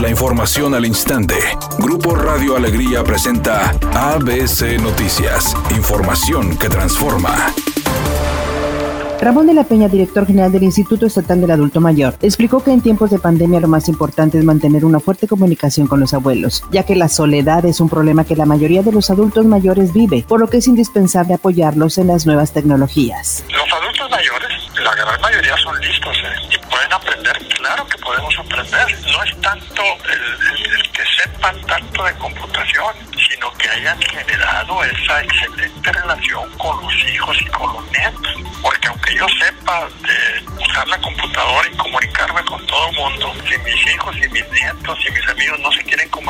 La información al instante. Grupo Radio Alegría presenta ABC Noticias. Información que transforma. Ramón de la Peña, director general del Instituto Estatal del Adulto Mayor, explicó que en tiempos de pandemia lo más importante es mantener una fuerte comunicación con los abuelos, ya que la soledad es un problema que la mayoría de los adultos mayores vive, por lo que es indispensable apoyarlos en las nuevas tecnologías. Gran mayoría son listos ¿eh? y pueden aprender, claro que podemos aprender. No es tanto el, que sepan tanto de computación, sino que hayan generado esa excelente relación con los hijos y con los nietos. Porque aunque yo sepa de usar la computadora y comunicarme con todo el mundo, si mis hijos y mis nietos y mis amigos no se quieren comunicar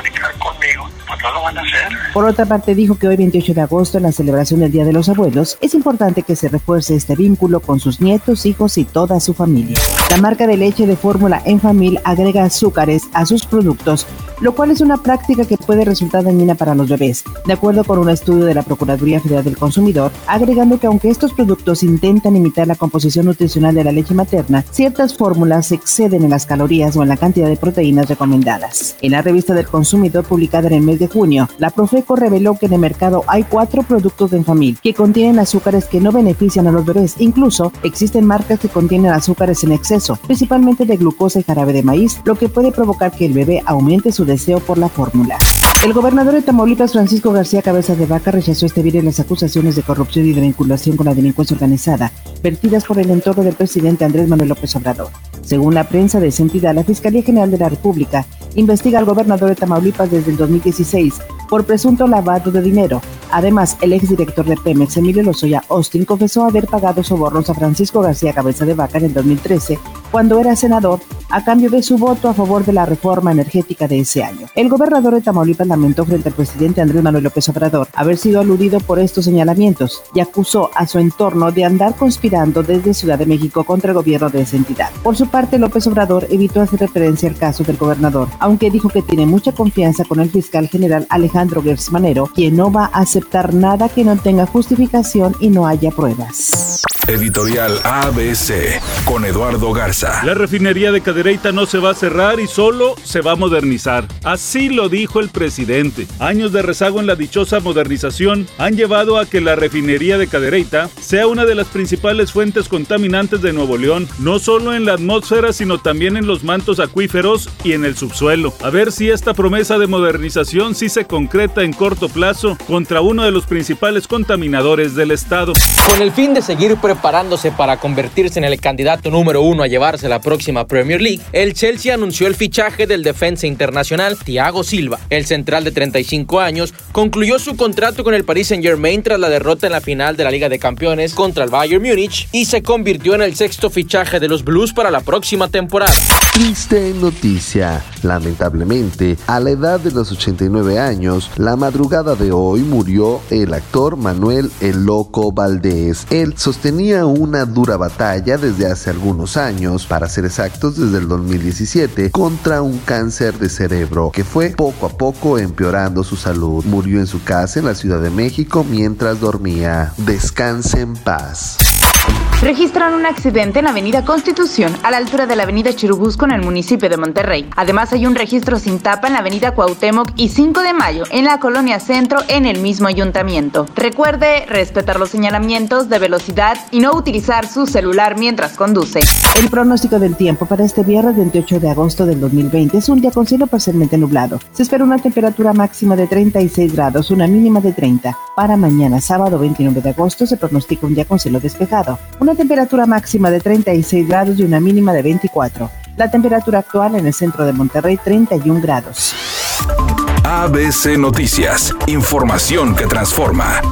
Por otra parte, dijo que hoy 28 de agosto, en la celebración del Día de los Abuelos, es importante que se refuerce este vínculo con sus nietos, hijos y toda su familia. La marca de leche de fórmula Enfamil agrega azúcares a sus productos lo cual es una práctica que puede resultar dañina para los bebés, de acuerdo con un estudio de la Procuraduría Federal del Consumidor, agregando que aunque estos productos intentan imitar la composición nutricional de la leche materna, ciertas fórmulas exceden en las calorías o en la cantidad de proteínas recomendadas. En la revista del consumidor publicada en el mes de junio, la Profeco reveló que en el mercado hay cuatro productos de Enfamil que contienen azúcares que no benefician a los bebés. Incluso existen marcas que contienen azúcares en exceso, principalmente de glucosa y jarabe de maíz, lo que puede provocar que el bebé aumente su deseo por la fórmula. El gobernador de Tamaulipas, Francisco García Cabeza de Vaca, rechazó este viernes las acusaciones de corrupción y de vinculación con la delincuencia organizada, vertidas por el entorno del presidente Andrés Manuel López Obrador. Según la prensa de esa entidad, la Fiscalía General de la República investiga al gobernador de Tamaulipas desde el 2016 por presunto lavado de dinero. Además, el exdirector de Pemex, Emilio Lozoya Austin, confesó haber pagado sobornos a Francisco García Cabeza de Vaca en el 2013, cuando era senador, a cambio de su voto a favor de la reforma energética de ese año. El gobernador de Tamaulipas lamentó frente al presidente Andrés Manuel López Obrador haber sido aludido por estos señalamientos y acusó a su entorno de andar conspirando desde Ciudad de México contra el gobierno de esa entidad. Por su parte, López Obrador evitó hacer referencia al caso del gobernador, aunque dijo que tiene mucha confianza con el fiscal general Alejandro Gertz Manero, quien no va a aceptar nada que no tenga justificación y no haya pruebas. Editorial ABC con Eduardo Garza. La refinería de Cadereyta no se va a cerrar y solo se va a modernizar. Así lo dijo el presidente. Años de rezago en la dichosa modernización han llevado a que la refinería de Cadereyta sea una de las principales fuentes contaminantes de Nuevo León, no solo en la atmósfera, sino también en los mantos acuíferos y en el subsuelo. A ver si esta promesa de modernización sí se concreta en corto plazo contra uno de los principales contaminadores del estado. Con el fin de seguir preparándose para convertirse en el candidato número uno a llevarse la próxima Premier League, el Chelsea anunció el fichaje del defensa internacional Thiago Silva. El central de 35 años concluyó su contrato con el Paris Saint-Germain tras la derrota en la final de la Liga de Campeones contra el Bayern Múnich y se convirtió en el sexto fichaje de los Blues para la próxima temporada. Triste noticia. Lamentablemente, a la edad de los 89 años, la madrugada de hoy murió el actor Manuel El Loco Valdés. Él sostenía una dura batalla desde hace algunos años, para ser exactos desde el 2017, contra un cáncer de cerebro que fue poco a poco empeorando su salud. Murió en su casa en la Ciudad de México mientras dormía. Descanse en paz. Registran un accidente en la avenida Constitución, a la altura de la avenida Chirubusco en el municipio de Monterrey. Además hay un registro sin tapa en la avenida Cuauhtémoc y 5 de mayo en la colonia Centro en el mismo ayuntamiento. Recuerde respetar los señalamientos de velocidad y no utilizar su celular mientras conduce. El pronóstico del tiempo para este viernes 28 de agosto del 2020 es un día con cielo parcialmente nublado. Se espera una temperatura máxima de 36 grados, una mínima de 30. Para mañana, sábado 29 de agosto, se pronostica un día con cielo despejado. Una temperatura máxima de 36 grados y una mínima de 24. La temperatura actual en el centro de Monterrey 31 grados. ABC Noticias, información que transforma.